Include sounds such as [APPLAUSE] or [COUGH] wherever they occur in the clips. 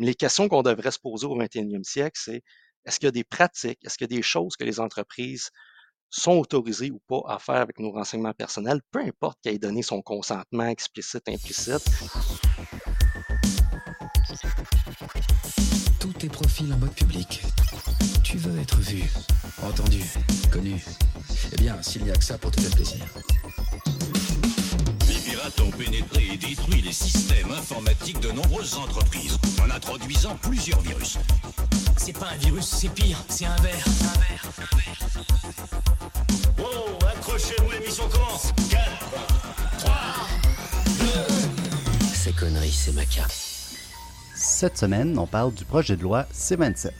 Mais les questions qu'on devrait se poser au 21e siècle, c'est est-ce qu'il y a des pratiques, est-ce qu'il y a des choses que les entreprises sont autorisées ou pas à faire avec nos renseignements personnels, peu importe qu'elle ait donné son consentement explicite, implicite. Tous tes profils en mode public. Tu veux être vu, entendu, connu. Eh bien, s'il n'y a que ça pour te faire plaisir. Ont pénétré et détruit les systèmes informatiques de nombreuses entreprises en introduisant plusieurs virus. C'est pas un virus, c'est pire, c'est un verre. Un verre, un verre. Wow, accrochez-vous, l'émission commence 4, 3, 2... Ces conneries, c'est ma carte. Cette semaine, on parle du projet de loi C-27.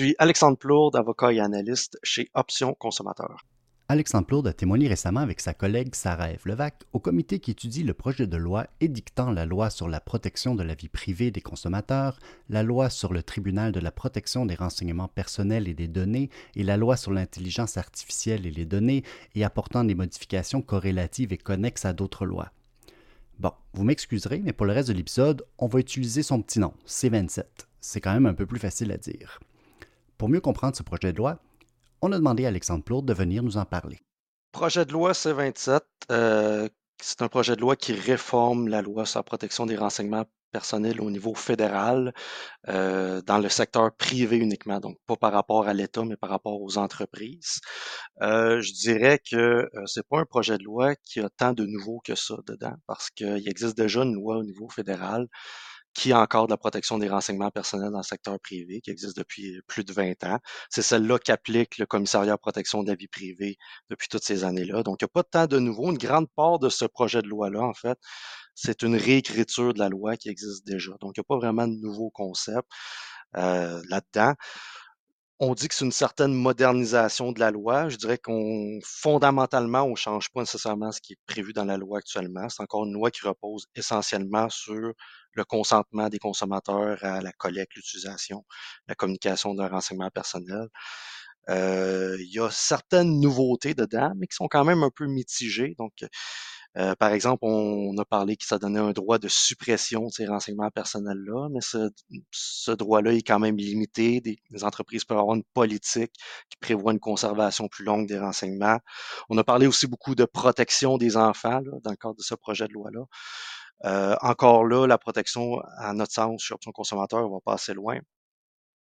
Suis Alexandre Plourde, avocat et analyste chez Options Consommateurs. Alexandre Plourde a témoigné récemment avec sa collègue Sarah F. Levac au comité qui étudie le projet de loi édictant la loi sur la protection de la vie privée des consommateurs, la loi sur le tribunal de la protection des renseignements personnels et des données et la loi sur l'intelligence artificielle et les données et apportant des modifications corrélatives et connexes à d'autres lois. Bon, vous m'excuserez, mais pour le reste de l'épisode, on va utiliser son petit nom, C27. C'est quand même un peu plus facile à dire. Pour mieux comprendre ce projet de loi, on a demandé à Alexandre Plourde de venir nous en parler. Projet de loi C-27, euh, c'est un projet de loi qui réforme la loi sur la protection des renseignements personnels au niveau fédéral, euh, dans le secteur privé uniquement, donc pas par rapport à l'État, mais par rapport aux entreprises. Euh, je dirais que c'est pas un projet de loi qui a tant de nouveaux que ça dedans, parce qu'il existe déjà une loi au niveau fédéral qui encadre la protection des renseignements personnels dans le secteur privé, qui existe depuis plus de 20 ans. C'est celle-là qu'applique le commissariat à protection de la vie privée depuis toutes ces années-là. Donc, il n'y a pas tant de nouveau. Une grande part de ce projet de loi-là, en fait, c'est une réécriture de la loi qui existe déjà. Donc, il n'y a pas vraiment de nouveau concept euh, là-dedans. On dit que c'est une certaine modernisation de la loi. Je dirais qu'on fondamentalement, on ne change pas nécessairement ce qui est prévu dans la loi actuellement. C'est encore une loi qui repose essentiellement sur le consentement des consommateurs à la collecte, l'utilisation, la communication d'un renseignement personnel. Euh, il y a certaines nouveautés dedans, mais qui sont quand même un peu mitigées. Donc, euh, par exemple, on, a parlé que ça donnait un droit de suppression de ces renseignements personnels-là, mais ce, droit-là est quand même limité. Des, entreprises peuvent avoir une politique qui prévoit une conservation plus longue des renseignements. On a parlé aussi beaucoup de protection des enfants dans le cadre de ce projet de loi-là. Euh, encore là, la protection, à notre sens, sur son consommateur, va pas assez loin.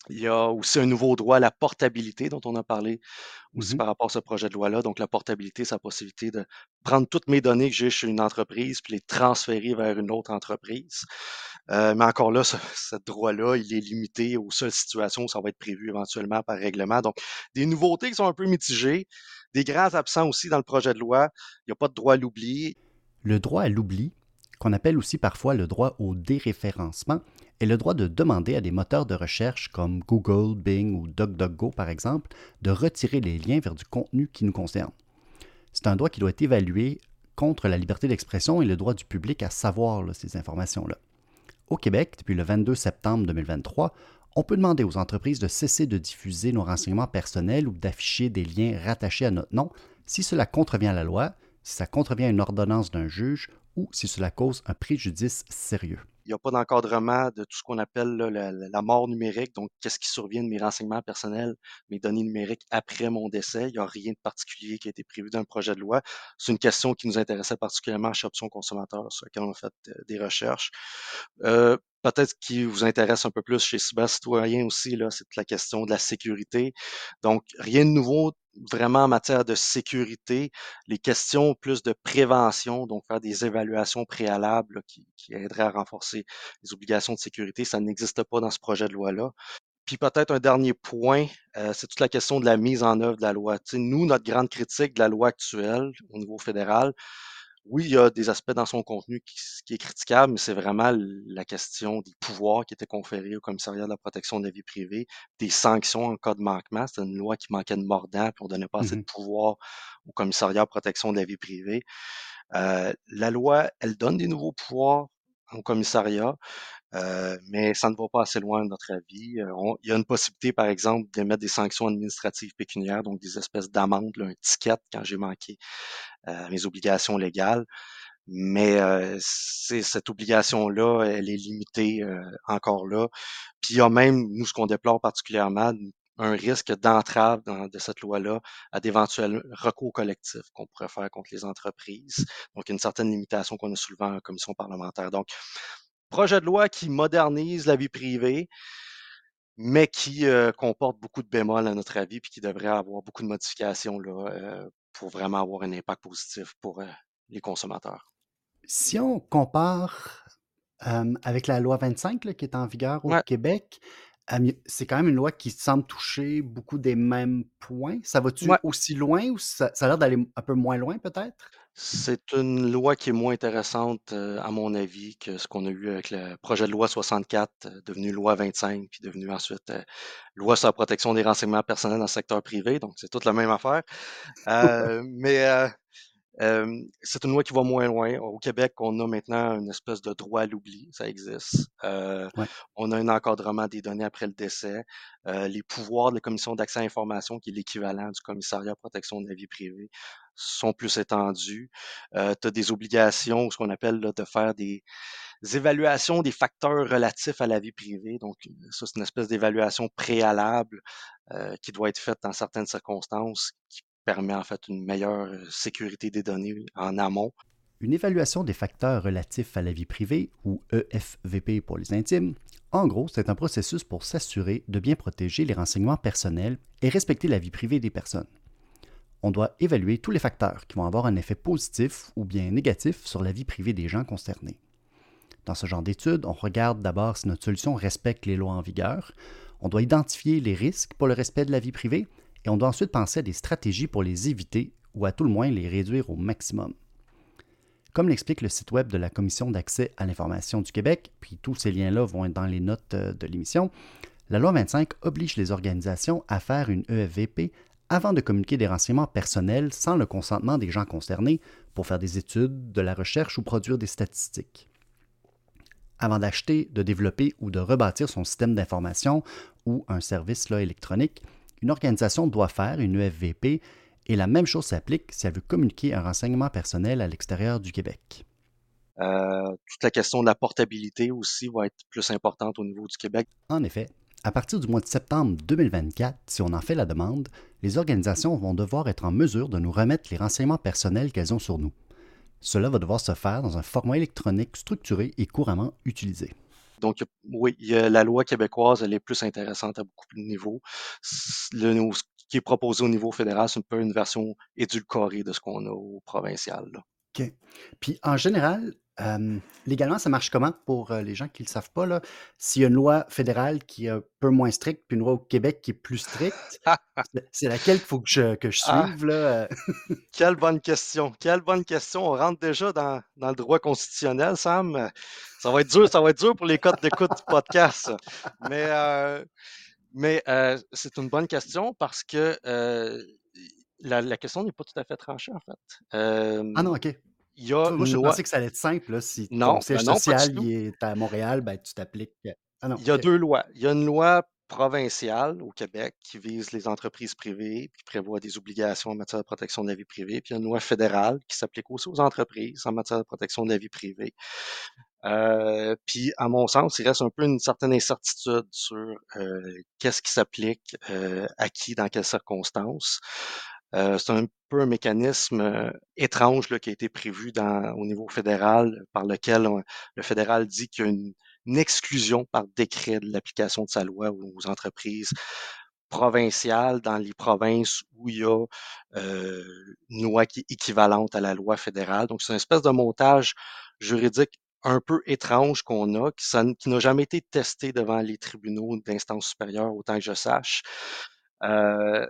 Il y a aussi un nouveau droit à la portabilité dont on a parlé aussi Mhm. par rapport à ce projet de loi-là. Donc, la portabilité, c'est la possibilité de prendre toutes mes données que j'ai chez une entreprise puis les transférer vers une autre entreprise. Euh, mais encore là, ce, ce droit-là, il est limité aux seules situations où ça va être prévu éventuellement par règlement. Donc, des nouveautés qui sont un peu mitigées, des grands absents aussi dans le projet de loi. Il n'y a pas de droit à l'oubli. Le droit à l'oubli, qu'on appelle aussi parfois le droit au déréférencement, est le droit de demander à des moteurs de recherche comme Google, Bing ou DuckDuckGo par exemple de retirer les liens vers du contenu qui nous concerne. C'est un droit qui doit être évalué contre la liberté d'expression et le droit du public à savoir ces informations-là. Au Québec, depuis le 22 septembre 2023, on peut demander aux entreprises de cesser de diffuser nos renseignements personnels ou d'afficher des liens rattachés à notre nom si cela contrevient à la loi, si ça contrevient à une ordonnance d'un juge ou si cela cause un préjudice sérieux. Il n'y a pas d'encadrement de tout ce qu'on appelle la, mort numérique. Donc, qu'est-ce qui survient de mes renseignements personnels, mes données numériques après mon décès? Il n'y a rien de particulier qui a été prévu dans le projet de loi. C'est une question qui nous intéressait particulièrement chez Options Consommateurs, sur laquelle on a fait euh, des recherches. Euh, peut-être qui vous intéresse un peu plus chez Cyber Citoyen aussi, là, c'est la question de la sécurité. Donc, rien de nouveau vraiment en matière de sécurité, les questions plus de prévention, donc faire des évaluations préalables là, qui, qui, aideraient à renforcer les obligations de sécurité, ça n'existe pas dans ce projet de loi-là. Puis peut-être un dernier point, euh, c'est toute la question de la mise en œuvre de la loi. nous, notre grande critique de la loi actuelle au niveau fédéral, oui, il y a des aspects dans son contenu qui, qui est critiquable, mais c'est vraiment la question des pouvoirs qui étaient conférés au commissariat de la protection de la vie privée, des sanctions en cas de manquement. C'était une loi qui manquait de mordant, puis on donnait pas assez de pouvoir au commissariat de protection de la vie privée. Euh, la loi, elle donne des nouveaux pouvoirs au commissariat, euh, mais ça ne va pas assez loin, à notre avis. Euh, il y a une possibilité, par exemple, d'émettre des sanctions administratives pécuniaires, donc des espèces d'amendes, un ticket quand j'ai manqué euh, mes obligations légales. Mais euh, cette obligation-là, elle est limitée euh, encore là. Puis il y a même, nous, ce qu'on déplore particulièrement, un risque d'entrave de cette loi-là à d'éventuels recours collectifs qu'on pourrait faire contre les entreprises. Donc, une certaine limitation qu'on a soulevée en commission parlementaire. Donc, projet de loi qui modernise la vie privée, mais qui euh, comporte beaucoup de bémols à notre avis, puis qui devrait avoir beaucoup de modifications là, euh, pour vraiment avoir un impact positif pour euh, les consommateurs. Si on compare avec la loi 25 là, qui est en vigueur au Ouais. Québec, c'est quand même une loi qui semble toucher beaucoup des mêmes points. Ça va-tu Ouais. aussi loin ou ça, ça a l'air d'aller un peu moins loin peut-être? C'est une loi qui est moins intéressante, à mon avis, que ce qu'on a eu avec le projet de loi 64, euh, devenu loi 25, puis devenu ensuite euh, loi sur la protection des renseignements personnels dans le secteur privé. Donc, c'est toute la même affaire. [LAUGHS] Euh, mais euh, euh, c'est une loi qui va moins loin. Au Québec, on a maintenant une espèce de droit à l'oubli, ça existe. Euh, Ouais. on a un encadrement des données après le décès. Euh, les pouvoirs de la commission d'accès à l'information, qui est l'équivalent du commissariat à protection de la vie privée, sont plus étendus. Euh, tu as des obligations, ce qu'on appelle là, de faire des évaluations des facteurs relatifs à la vie privée. Donc, ça, c'est une espèce d'évaluation préalable euh, qui doit être faite dans certaines circonstances, qui permet en fait une meilleure euh, sécurité des données en amont. Une évaluation des facteurs relatifs à la vie privée, ou EFVP pour les intimes, en gros, c'est un processus pour s'assurer de bien protéger les renseignements personnels et respecter la vie privée des personnes. On doit évaluer tous les facteurs qui vont avoir un effet positif ou bien négatif sur la vie privée des gens concernés. Dans ce genre d'études, on regarde d'abord si notre solution respecte les lois en vigueur, on doit identifier les risques pour le respect de la vie privée et on doit ensuite penser à des stratégies pour les éviter ou à tout le moins les réduire au maximum. Comme l'explique le site web de la Commission d'accès à l'information du Québec, puis tous ces liens-là vont être dans les notes euh, de l'émission, la loi 25 oblige les organisations à faire une EFVP avant de communiquer des renseignements personnels sans le consentement des gens concernés pour faire des études, de la recherche ou produire des statistiques. Avant d'acheter, de développer ou de rebâtir son système d'information ou un service là, électronique, une organisation doit faire une EFVP et la même chose s'applique si elle veut communiquer un renseignement personnel à l'extérieur du Québec. Euh, toute la question de la portabilité aussi va être plus importante au niveau du Québec. En effet, à partir du mois de septembre 2024, si on en fait la demande, les organisations vont devoir être en mesure de nous remettre les renseignements personnels qu'elles ont sur nous. Cela va devoir se faire dans un format électronique structuré et couramment utilisé. Donc, oui, la loi québécoise, elle est plus intéressante à beaucoup de niveaux. Le, ce qui est proposé au niveau fédéral, c'est un peu une version édulcorée de ce qu'on a au provincial. OK. Puis en général, euh, légalement, ça marche comment pour euh, les gens qui ne le savent pas? là? S'il y a une loi fédérale qui est un peu moins stricte, puis une loi au Québec qui est plus stricte, [LAUGHS] c'est- laquelle qu'il faut que je, que je Ah. suive? Là? euh? [LAUGHS] Quelle bonne question. Quelle bonne question. On rentre déjà dans, dans le droit constitutionnel, Sam. Ça va être dur, ça va être dur pour les codes d'écoute du podcast. Mais, euh, mais c'est une bonne question parce que la, la question n'est pas tout à fait tranchée, en fait. Euh, Ah non, OK. Il y a Moi, je loi. pensais que ça allait être simple. Là. Si Non, ton siège ben non, social il est à Montréal, ben, tu t'appliques. Ah non, Il y a deux lois. Il y a une loi provinciale au Québec qui vise les entreprises privées, qui prévoit des obligations en matière de protection de la vie privée. Puis il y a une loi fédérale qui s'applique aussi aux entreprises en matière de protection de la vie privée. Euh, puis, à mon sens, il reste un peu une certaine incertitude sur euh, qu'est-ce qui s'applique euh, à qui, dans quelles circonstances. Euh, c'est un peu un mécanisme euh, étrange là, qui a été prévu dans, au niveau fédéral, par lequel le fédéral dit qu'il y a une, une exclusion par décret de l'application de sa loi aux entreprises provinciales dans les provinces où il y a euh, une loi qui est équivalente à la loi fédérale. Donc, c'est une espèce de montage juridique un peu étrange qu'on a, qui, ça qui n'a jamais été testé devant les tribunaux d'instance supérieure, autant que je sache. Euh,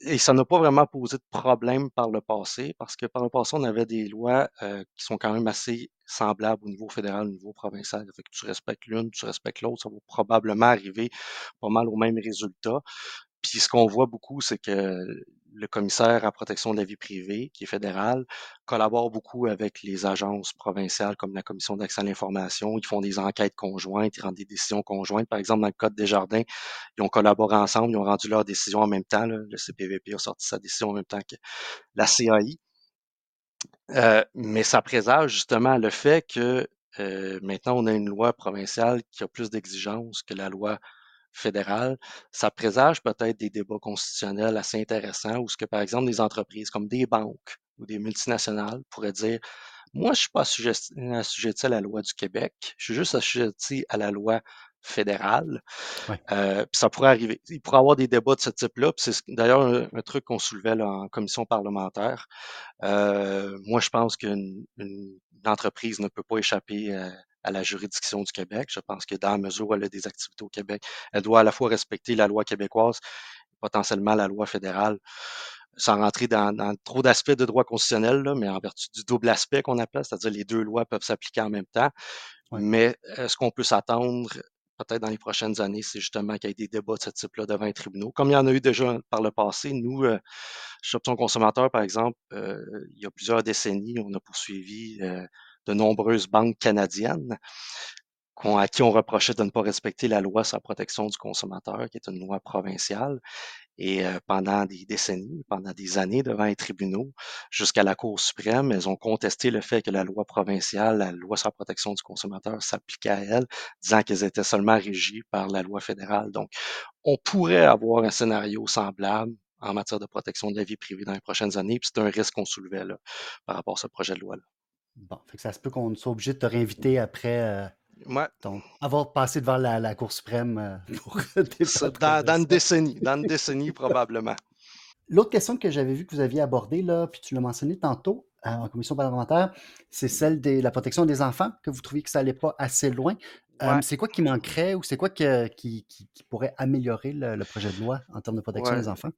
et ça n'a pas vraiment posé de problème par le passé, parce que par le passé, on avait des lois euh, qui sont quand même assez semblables au niveau fédéral, au niveau provincial. Fait que tu respectes l'une, tu respectes l'autre, ça va probablement arriver pas mal au même résultat. Puis ce qu'on voit beaucoup, c'est que le commissaire à protection de la vie privée, qui est fédéral, collabore beaucoup avec les agences provinciales comme la Commission d'accès à l'information. Ils font des enquêtes conjointes, ils rendent des décisions conjointes. Par exemple, dans le Code des jardins, ils ont collaboré ensemble, ils ont rendu leur décision en même temps. Le CPVP a sorti sa décision en même temps que la CAI. Euh, mais ça présage justement le fait que euh, maintenant on a une loi provinciale qui a plus d'exigences que la loi fédérale, ça présage peut-être des débats constitutionnels assez intéressants où ce que, par exemple, des entreprises comme des banques ou des multinationales pourraient dire Moi, je ne suis pas assujetti à la loi du Québec, je suis juste assujetti à la loi fédérale. Euh, puis ça pourrait arriver. Il pourrait y avoir des débats de ce type-là. C'est d'ailleurs un, truc qu'on soulevait en commission parlementaire. Euh, moi, je pense qu'une entreprise ne peut pas échapper à, à la juridiction du Québec. Je pense que dans la mesure où elle a des activités au Québec, elle doit à la fois respecter la loi québécoise, potentiellement la loi fédérale, sans rentrer dans, trop d'aspects de droit constitutionnel, là, mais en vertu du double aspect qu'on appelle, c'est-à-dire les deux lois peuvent s'appliquer en même temps. Mais est-ce qu'on peut s'attendre peut-être dans les prochaines années, c'est justement qu'il y ait des débats de ce type-là devant les tribunaux. Comme il y en a eu déjà par le passé, nous, euh, chez Option Consommateur, par exemple, euh, il y a plusieurs décennies, on a poursuivi euh, de nombreuses banques canadiennes à qui on reprochait de ne pas respecter la loi sur la protection du consommateur, qui est une loi provinciale. Et euh, pendant des décennies, pendant des années devant les tribunaux, jusqu'à la Cour suprême, elles ont contesté le fait que la loi provinciale, la loi sur la protection du consommateur s'appliquait à elles, disant qu'elles étaient seulement régies par la loi fédérale. Donc, on pourrait avoir un scénario semblable en matière de protection de la vie privée dans les prochaines années, puis c'est un risque qu'on soulevait par rapport à ce projet de loi-là. Bon, fait que ça se peut qu'on soit obligé de te réinviter après euh, avoir passé devant la, Cour suprême euh, [LAUGHS] pour dans, dans, une décennie, dans une décennie [LAUGHS] probablement. L'autre question que j'avais vu que vous aviez abordée, là, puis tu l'as mentionné tantôt euh, en commission parlementaire, c'est celle de la protection des enfants, que vous trouviez que ça n'allait pas assez loin. C'est quoi qui manquerait ou c'est quoi qui, pourrait améliorer le, projet de loi en termes de protection des enfants?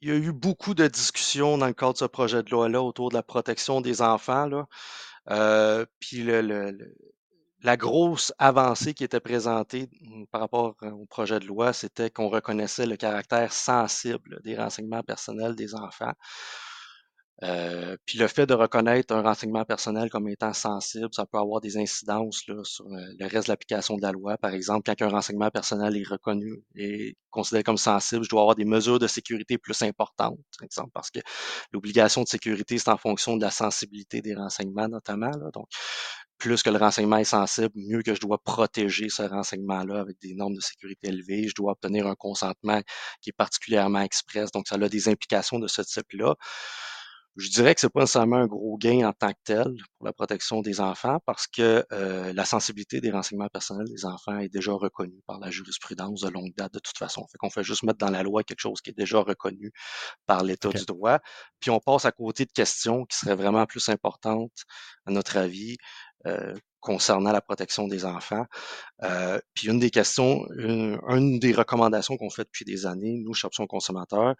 Il y a eu beaucoup de discussions dans le cadre de ce projet de loi-là autour de la protection des enfants. Là. Puis le, la grosse avancée qui était présentée mmh, par rapport euh, au projet de loi, c'était qu'on reconnaissait le caractère sensible des renseignements personnels des enfants. Euh, puis le fait de reconnaître un renseignement personnel comme étant sensible, ça peut avoir des incidences sur euh, le reste de l'application de la loi. Par exemple, quand un renseignement personnel est reconnu et considéré comme sensible, je dois avoir des mesures de sécurité plus importantes, par exemple, parce que l'obligation de sécurité, c'est en fonction de la sensibilité des renseignements notamment. Donc, plus que le renseignement est sensible, mieux que je dois protéger ce renseignement-là avec des normes de sécurité élevées. Je dois obtenir un consentement qui est particulièrement express. Donc, ça a des implications de ce type-là. Je dirais que c'est pas nécessairement un gros gain en tant que tel pour la protection des enfants parce que euh, la sensibilité des renseignements personnels des enfants est déjà reconnue par la jurisprudence de longue date de toute façon. Fait qu'on fait juste mettre dans la loi quelque chose qui est déjà reconnu par l'état du droit. Puis on passe à côté de questions qui seraient vraiment plus importantes, à notre avis, euh, concernant la protection des enfants. Euh, puis une des questions, une, des recommandations qu'on fait depuis des années, nous, chez Option Consommateur,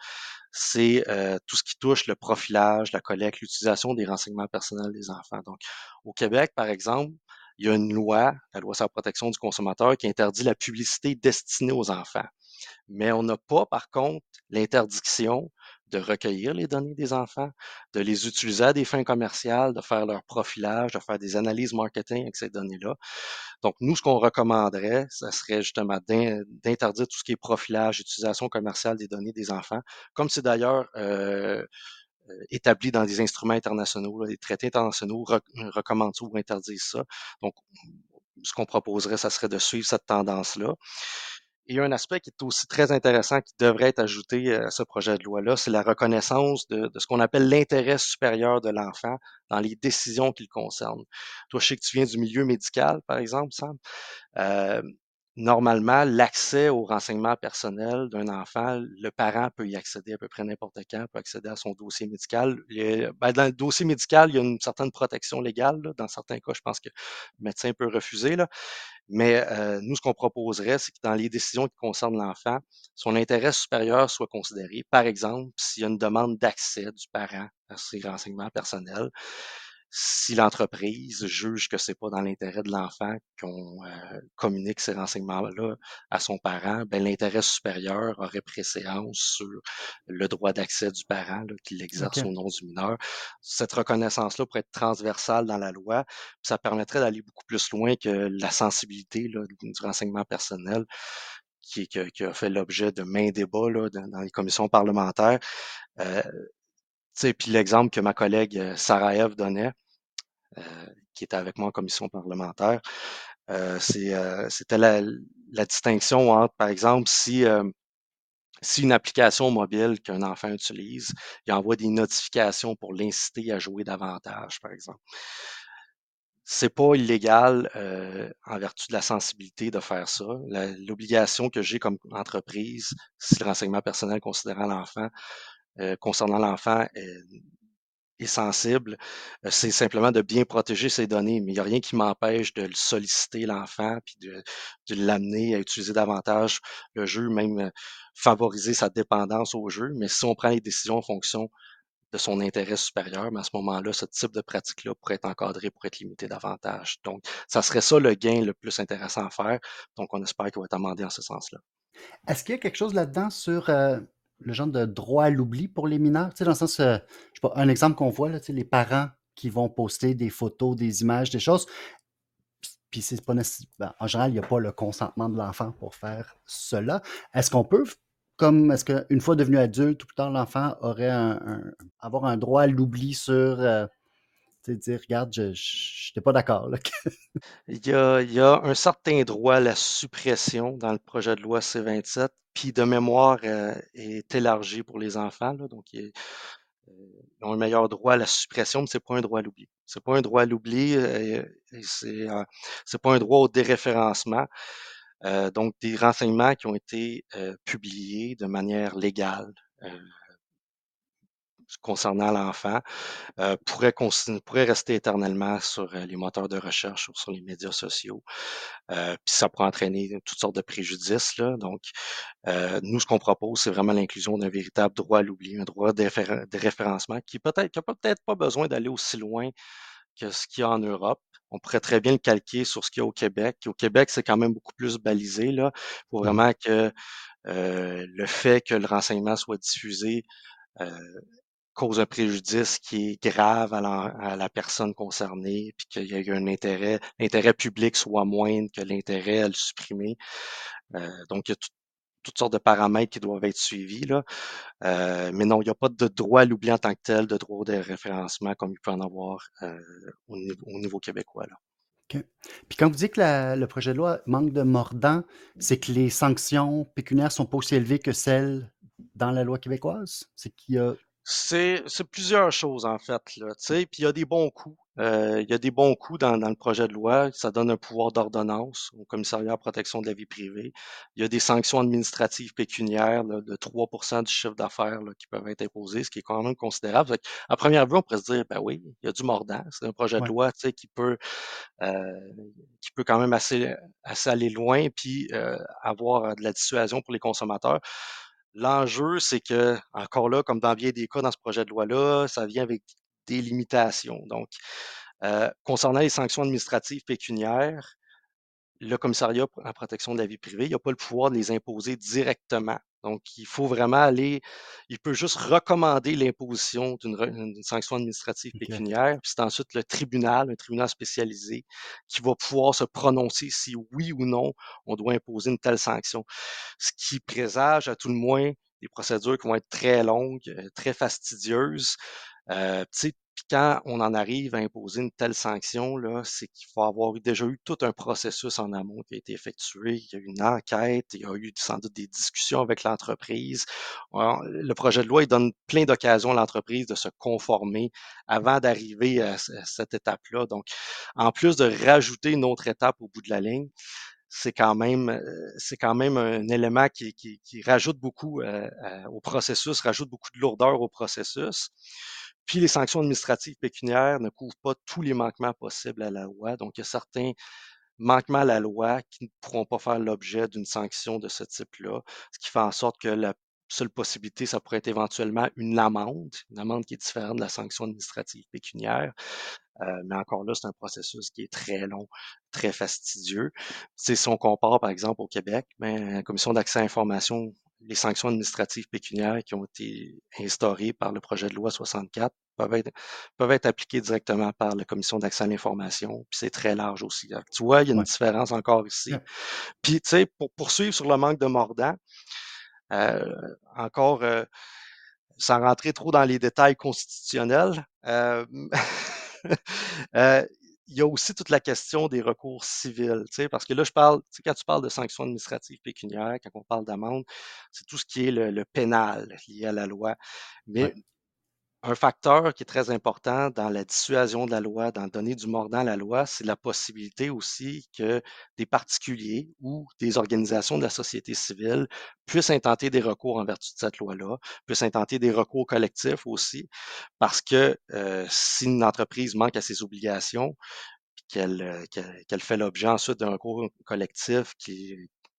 c'est euh, tout ce qui touche le profilage, la collecte, l'utilisation des renseignements personnels des enfants. Donc, au Québec, par exemple, il y a une loi, la loi sur la protection du consommateur, qui interdit la publicité destinée aux enfants. Mais on n'a pas, par contre, l'interdiction de recueillir les données des enfants, de les utiliser à des fins commerciales, de faire leur profilage, de faire des analyses marketing avec ces données-là. Donc, nous, ce qu'on recommanderait, ce serait justement d'interdire tout ce qui est profilage, utilisation commerciale des données des enfants, comme c'est d'ailleurs euh, euh, établi dans des instruments internationaux, des traités internationaux recommandent ou interdisent ça. Donc, ce qu'on proposerait, ça serait de suivre cette tendance-là. Et un aspect qui est aussi très intéressant qui devrait être ajouté euh, à ce projet de loi-là, c'est la reconnaissance de, ce qu'on appelle l'intérêt supérieur de l'enfant dans les décisions qui le concernent. Toi, je sais que tu viens du milieu médical, par exemple, Sam. Euh, normalement, l'accès aux renseignements personnels d'un enfant, le parent peut y accéder à peu près n'importe quand, peut accéder à son dossier médical. Ben, dans le dossier médical, il y a une certaine protection légale. Dans certains cas, je pense que le médecin peut refuser. Là. Mais euh, nous, ce qu'on proposerait, c'est que dans les décisions qui concernent l'enfant, son intérêt supérieur soit considéré. Par exemple, s'il y a une demande d'accès du parent à ses renseignements personnels, si l'entreprise juge que c'est pas dans l'intérêt de l'enfant qu'on euh, communique ces renseignements-là à son parent, ben l'intérêt supérieur aurait préséance sur le droit d'accès du parent qui l'exerce au nom du mineur. Cette reconnaissance-là pourrait être transversale dans la loi, ça permettrait d'aller beaucoup plus loin que la sensibilité là, du renseignement personnel qui, qui, a fait l'objet de main débats là, dans, les commissions parlementaires. Euh, puis l'exemple que ma collègue euh, Sarah Eve donnait, qui était avec moi en commission parlementaire, euh, euh, c'était la, distinction entre, par exemple, si, si une application mobile qu'un enfant utilise, il envoie des notifications pour l'inciter à jouer davantage, par exemple. C'est pas illégal en vertu de la sensibilité de faire ça. L'obligation que j'ai comme entreprise, si le renseignement personnel considérant l'enfant, concernant l'enfant est sensible, c'est simplement de bien protéger ses données. Mais il n'y a rien qui m'empêche de le solliciter, l'enfant, puis de, l'amener à utiliser davantage le jeu, même favoriser sa dépendance au jeu. Mais si on prend les décisions en fonction de son intérêt supérieur, mais à ce moment-là, ce type de pratique-là pourrait être encadré, pourrait être limité davantage. Donc, ça serait ça le gain le plus intéressant à faire. Donc, on espère qu'il va être amendé en ce sens-là. Est-ce qu'il y a quelque chose là-dedans sur le genre de droit à l'oubli pour les mineurs? Dans le sens, euh, je sais pas, un exemple qu'on voit, là, tu sais, les parents qui vont poster des photos, des images, des choses. Puis c'est pas ben, en général, il n'y a pas le consentement de l'enfant pour faire cela. Est-ce qu'on peut, comme est-ce qu'une fois devenu adulte ou plus tard, l'enfant aurait un, avoir un droit à l'oubli sur euh, dire, regarde, je n'étais pas d'accord. [LAUGHS] il, y a, un certain droit à la suppression dans le projet de loi C-27 puis de mémoire euh, est élargi pour les enfants. donc, euh, ils, ont un meilleur droit à la suppression, mais c'est pas un droit à l'oubli. C'est pas un droit à l'oubli, euh, c'est c'est pas un droit au déréférencement. donc, des renseignements qui ont été publiés de manière légale concernant l'enfant pourraient, pourrait rester éternellement sur les moteurs de recherche ou sur les médias sociaux. puis ça pourrait entraîner toutes sortes de préjudices. Là. Donc, nous, ce qu'on propose, c'est vraiment l'inclusion d'un véritable droit à l'oubli, un droit de référencement qui peut-être n'a peut-être pas besoin d'aller aussi loin que ce qu'il y a en Europe. On pourrait très bien le calquer sur ce qu'il y a au Québec. Au Québec, c'est quand même beaucoup plus balisé. Là. Il faut mmh vraiment que le fait que le renseignement soit diffusé cause un préjudice qui est grave à la, personne concernée, puis qu'il y a eu un intérêt, l'intérêt public soit moindre que l'intérêt à le supprimer. Euh, donc, il y a toutes sortes de paramètres qui doivent être suivis. Euh, mais non, il n'y a pas de droit à l'oubli en tant que tel, de droit de référencement comme il peut en avoir euh, au, niveau, québécois. Là. Puis quand vous dites que le projet de loi manque de mordant, c'est que les sanctions pécuniaires sont pas aussi élevées que celles dans la loi québécoise? C'est qu'il y a c'est plusieurs choses en fait, là, tu sais, puis il y a des bons coups. Euh, il y a des bons coups dans, dans le projet de loi. Ça donne un pouvoir d'ordonnance au commissariat à protection de la vie privée. Il y a des sanctions administratives pécuniaires de 3% du chiffre d'affaires qui peuvent être imposées, ce qui est quand même considérable. à première vue, on pourrait se dire, ben oui, il y a du mordant. C'est un projet de loi, qui peut euh, qui peut quand même assez, assez aller loin puis euh, avoir de la dissuasion pour les consommateurs. L'enjeu, c'est que, encore là, comme dans bien des cas dans ce projet de loi-là, ça vient avec des limitations. Donc, euh, concernant les sanctions administratives pécuniaires, le commissariat en protection de la vie privée, il n'a pas le pouvoir de les imposer directement. Donc, il faut vraiment aller, il peut juste recommander l'imposition d'une sanction administrative pécuniaire, puis c'est ensuite le tribunal, un tribunal spécialisé, qui va pouvoir se prononcer si oui ou non on doit imposer une telle sanction. Ce qui présage à tout le moins des procédures qui vont être très longues, euh, très fastidieuses. Euh, quand on en arrive à imposer une telle sanction, là, c'est qu'il faut avoir déjà eu tout un processus en amont qui a été effectué. Il y a eu une enquête, il y a eu sans doute des discussions avec l'entreprise. Le projet de loi, il donne plein d'occasions à l'entreprise de se conformer avant d'arriver à, cette étape-là. Donc, en plus de rajouter une autre étape au bout de la ligne, c'est quand même euh, c'est quand même un élément qui, rajoute beaucoup euh, au processus, rajoute beaucoup de lourdeur au processus. Puis les sanctions administratives pécuniaires ne couvrent pas tous les manquements possibles à la loi. Donc, il y a certains manquements à la loi qui ne pourront pas faire l'objet d'une sanction de ce type-là, ce qui fait en sorte que la seule possibilité, ça pourrait être éventuellement une amende, une amende qui est différente de la sanction administrative pécuniaire. Euh, mais encore là, c'est un processus qui est très long, très fastidieux. si on compare, par exemple, au Québec, ben, la Commission d'accès à l'information, les sanctions administratives pécuniaires qui ont été instaurées par le projet de loi 64 peuvent être, peuvent être appliquées directement par la Commission d'accès à l'information, puis c'est très large aussi. tu vois, il y a une différence encore ici. Puis, tu sais, pour poursuivre sur le manque de mordant, euh, encore, euh, sans rentrer trop dans les détails constitutionnels, euh, [LAUGHS] il y a aussi toute la question des recours civils, parce que là, je parle, quand tu parles de sanctions administratives pécuniaires, quand on parle d'amende, c'est tout ce qui est le, pénal lié à la loi. Mais un facteur qui est très important dans la dissuasion de la loi, dans donner du mordant à la loi, c'est la possibilité aussi que des particuliers ou des organisations de la société civile puissent intenter des recours en vertu de cette loi-là, puissent intenter des recours collectifs aussi, parce que euh, si une entreprise manque à ses obligations, qu'elle qu'elle fait l'objet ensuite d'un recours collectif qui,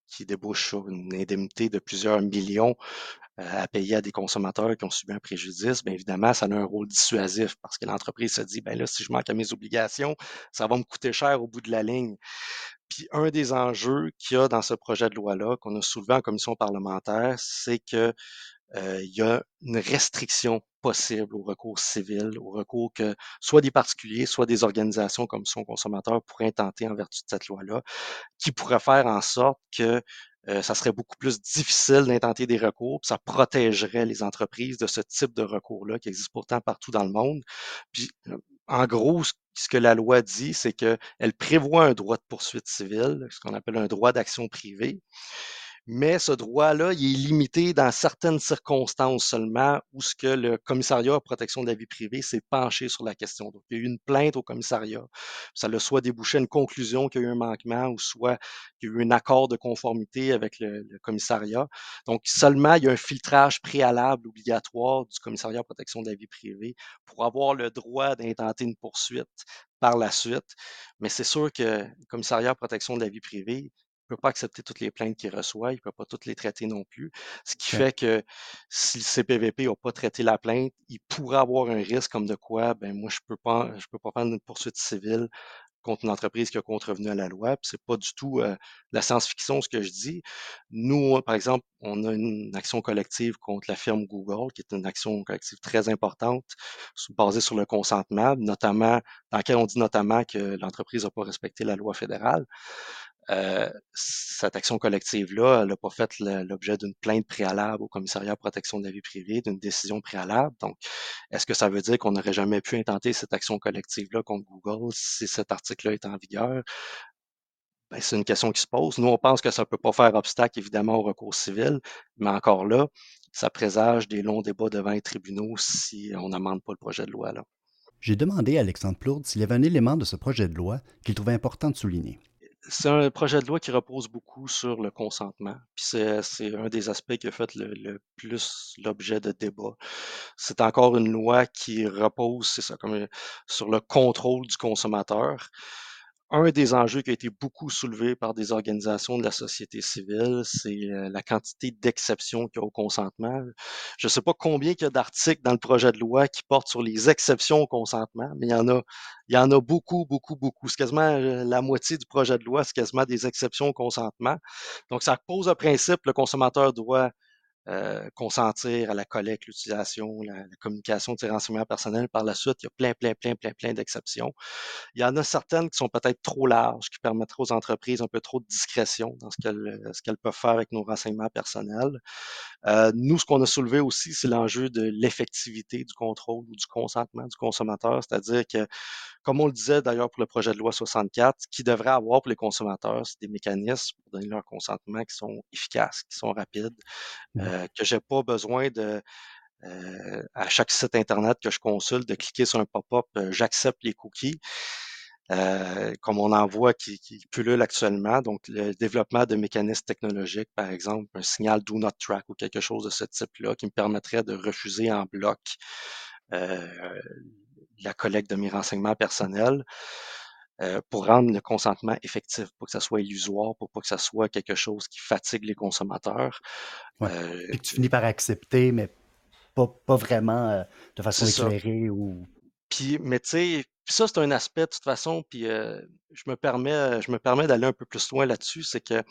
qui débouche sur une indemnité de plusieurs millions euh, à payer à des consommateurs qui ont subi un préjudice, bien évidemment, ça a un rôle dissuasif parce que l'entreprise se dit, ben là, si je manque à mes obligations, ça va me coûter cher au bout de la ligne. Puis un des enjeux qu'il y a dans ce projet de loi-là, qu'on a soulevé en commission parlementaire, c'est que euh, il y a une restriction possible au recours civil, au recours que soit des particuliers, soit des organisations comme son consommateur pourraient tenter en vertu de cette loi-là, qui pourrait faire en sorte que euh, ça serait beaucoup plus difficile d'intenter des recours, puis ça protégerait les entreprises de ce type de recours-là qui existe pourtant partout dans le monde. Puis, euh, en gros, ce que la loi dit, c'est qu'elle prévoit un droit de poursuite civile, ce qu'on appelle un droit d'action privée, mais ce droit-là, il est limité dans certaines circonstances seulement où ce que le commissariat à protection de la vie privée s'est penché sur la question. Donc, il y a eu une plainte au commissariat. Ça a soit débouché une conclusion qu'il y a eu un manquement ou soit qu'il y a eu un accord de conformité avec le, commissariat. Donc, seulement, il y a un filtrage préalable obligatoire du commissariat à protection de la vie privée pour avoir le droit d'intenter une poursuite par la suite. Mais c'est sûr que le commissariat à protection de la vie privée, peut pas accepter toutes les plaintes qu'il reçoit, il ne peut pas toutes les traiter non plus. Ce qui fait que si le CPVP n'a pas traité la plainte, il pourrait avoir un risque comme de quoi, ben moi, je ne peux pas, je peux pas prendre une poursuite civile contre une entreprise qui a contrevenu à la loi. Ce n'est pas du tout euh, la science-fiction ce que je dis. Nous, par exemple, on a une action collective contre la firme Google, qui est une action collective très importante, basée sur le consentement, notamment, dans laquelle on dit notamment que l'entreprise n'a pas respecté la loi fédérale. Euh, cette action collective-là, elle n'a pas fait l'objet d'une plainte préalable au commissariat protection de la vie privée, d'une décision préalable. Donc, est-ce que ça veut dire qu'on n'aurait jamais pu intenter cette action collective-là contre Google si cet article-là est en vigueur? Ben, c'est une question qui se pose. Nous, on pense que ça ne peut pas faire obstacle, évidemment, au recours civil, mais encore là, ça présage des longs débats devant les tribunaux si on n'amende pas le projet de loi. là. J'ai demandé à Alexandre Plourde s'il y avait un élément de ce projet de loi qu'il trouvait important de souligner c'est un projet de loi qui repose beaucoup sur le consentement. Puis c'est, un des aspects qui a fait le, plus l'objet de débat. C'est encore une loi qui repose, c'est ça, comme sur le contrôle du consommateur un des enjeux qui a été beaucoup soulevé par des organisations de la société civile, c'est euh, la quantité d'exceptions qu'il y a au consentement. Je ne sais pas combien il y a d'articles dans le projet de loi qui portent sur les exceptions au consentement, mais il y en a, il y en a beaucoup, beaucoup, beaucoup. C'est quasiment euh, la moitié du projet de loi, c'est quasiment des exceptions au consentement. Donc, ça pose un principe, le consommateur doit euh, consentir à la collecte, l'utilisation, la, communication de ces renseignements personnels. Par la suite, il y a plein, plein, plein, plein, plein d'exceptions. Il y en a certaines qui sont peut-être trop larges, qui permettraient aux entreprises un peu trop de discrétion dans ce qu'elles, ce qu'elles peuvent faire avec nos renseignements personnels. Euh, nous, ce qu'on a soulevé aussi, c'est l'enjeu de l'effectivité du contrôle ou du consentement du consommateur, c'est-à-dire que comme on le disait d'ailleurs pour le projet de loi 64, qui devrait avoir pour les consommateurs, c'est des mécanismes pour donner leur consentement qui sont efficaces, qui sont rapides, mmh. euh, que j'ai pas besoin de euh, à chaque site internet que je consulte de cliquer sur un pop-up, euh, j'accepte les cookies. euh, comme on en voit qui, qui pullulent actuellement. Donc, le développement de mécanismes technologiques, par exemple, un signal do not track ou quelque chose de ce type-là qui me permettrait de refuser en bloc euh, la collecte de mes renseignements personnels. Euh, pour rendre le consentement effectif, pour que ça soit illusoire, pour pas que ça soit quelque chose qui fatigue les consommateurs. Ouais. Euh, Puis que tu finis par accepter, mais pas, pas vraiment euh, de façon éclairée ou. Puis, mais tu sais, ça, c'est un aspect de toute façon, puis euh, je me permets, je me permets d'aller un peu plus loin là-dessus, c'est que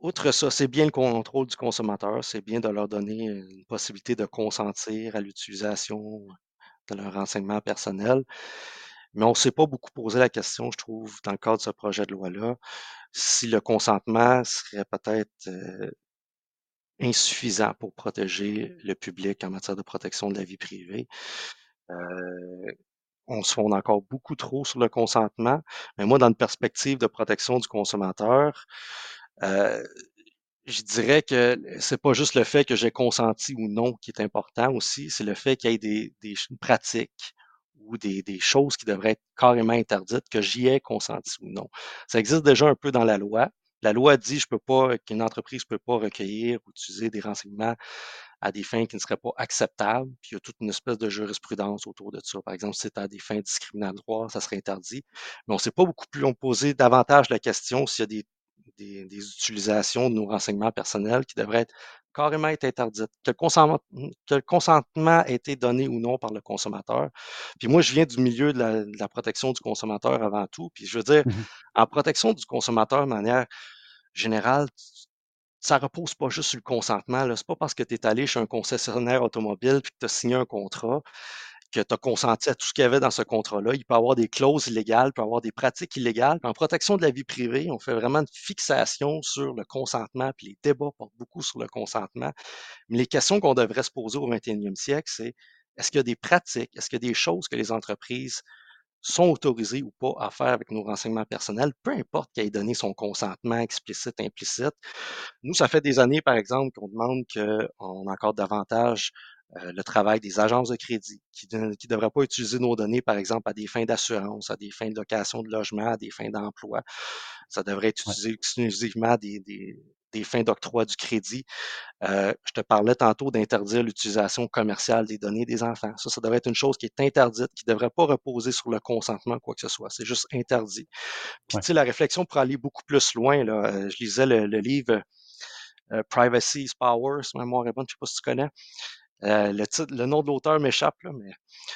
Outre ça, c'est bien le contrôle du consommateur, c'est bien de leur donner une possibilité de consentir à l'utilisation de leurs renseignements personnels. Mais on ne s'est pas beaucoup posé la question, je trouve, dans le cadre de ce projet de loi-là, si le consentement serait peut-être euh, insuffisant pour protéger le public en matière de protection de la vie privée. Euh, on se fonde encore beaucoup trop sur le consentement. Mais moi, dans une perspective de protection du consommateur, euh, je dirais que c'est pas juste le fait que j'ai consenti ou non qui est important aussi, c'est le fait qu'il y ait des, des pratiques ou des, des, choses qui devraient être carrément interdites, que j'y ai consenti ou non. Ça existe déjà un peu dans la loi. La loi dit je peux pas qu'une entreprise peut pas recueillir ou utiliser des renseignements à des fins qui ne seraient pas acceptables. Puis il y a toute une espèce de jurisprudence autour de ça. Par exemple, si c'est à des fins discriminatoires, ça serait interdit. Mais on ne s'est pas beaucoup plus, on posé davantage la question s'il y a des, des, des, utilisations de nos renseignements personnels qui devraient être carrément être interdites, que le, consentement, que le consentement a été donné ou non par le consommateur. Puis moi, je viens du milieu de la, de la protection du consommateur avant tout. Puis je veux dire, mmh en protection du consommateur de manière générale, ça repose pas juste sur le consentement. Ce n'est pas parce que tu es allé chez un concessionnaire automobile et que tu as signé un contrat que tu as consenti à tout ce qu'il y avait dans ce contrat-là. Il peut avoir des clauses illégales, il peut avoir des pratiques illégales. en protection de la vie privée, on fait vraiment une fixation sur le consentement, puis les débats portent beaucoup sur le consentement. Mais les questions qu'on devrait se poser au 21e siècle, c'est est-ce qu'il y a des pratiques, est-ce qu'il y a des choses que les entreprises sont autorisées ou pas à faire avec nos renseignements personnels, peu importe qu'elle ait donné son consentement explicite, implicite. Nous, ça fait des années, par exemple, qu'on demande qu'on accorde davantage le travail des agences de crédit qui ne devraient pas utiliser nos données, par exemple, à des fins d'assurance, à des fins de location de logement, à des fins d'emploi. Ça devrait être utilisé exclusivement des, des, des fins d'octroi du crédit. Euh, je te parlais tantôt d'interdire l'utilisation commerciale des données des enfants. Ça, ça devrait être une chose qui est interdite, qui ne devrait pas reposer sur le consentement, quoi que ce soit. C'est juste interdit. Puis, tu sais, la réflexion pour aller beaucoup plus loin, là, euh, je lisais le, le livre euh, Privacy is Power, si ma mémoire est bonne, je ne sais pas si tu connais. Euh, le, titre, le nom de l'auteur m'échappe, mais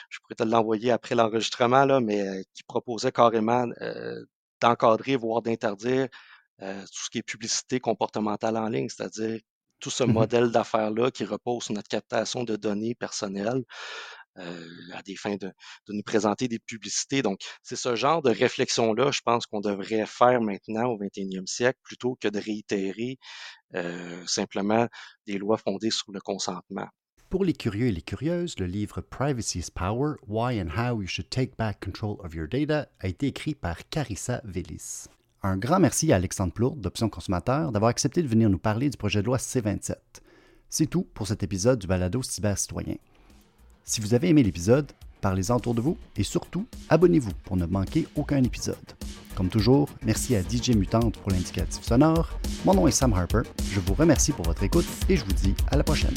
je pourrais te l'envoyer après l'enregistrement, là, mais euh, qui proposait carrément euh, d'encadrer, voire d'interdire tout ce qui est publicité comportementale en ligne, c'est-à-dire tout ce mmh modèle d'affaires-là qui repose sur notre captation de données personnelles à des fins de, de, nous présenter des publicités. Donc, c'est ce genre de réflexion-là, je pense qu'on devrait faire maintenant au 21e siècle, plutôt que de réitérer simplement des lois fondées sur le consentement. Pour les curieux et les curieuses, le livre Privacy is Power, Why and How You Should Take Back Control of Your Data a été écrit par Carissa Vélis. Un grand merci à Alexandre Plourde d'Options Consommateurs d'avoir accepté de venir nous parler du projet de loi C27. C'est tout pour cet épisode du balado Cyber Citoyen. Si vous avez aimé l'épisode, parlez-en autour de vous et surtout, abonnez-vous pour ne manquer aucun épisode. Comme toujours, merci à DJ Mutante pour l'indicatif sonore. Mon nom est Sam Harper. Je vous remercie pour votre écoute et je vous dis à la prochaine.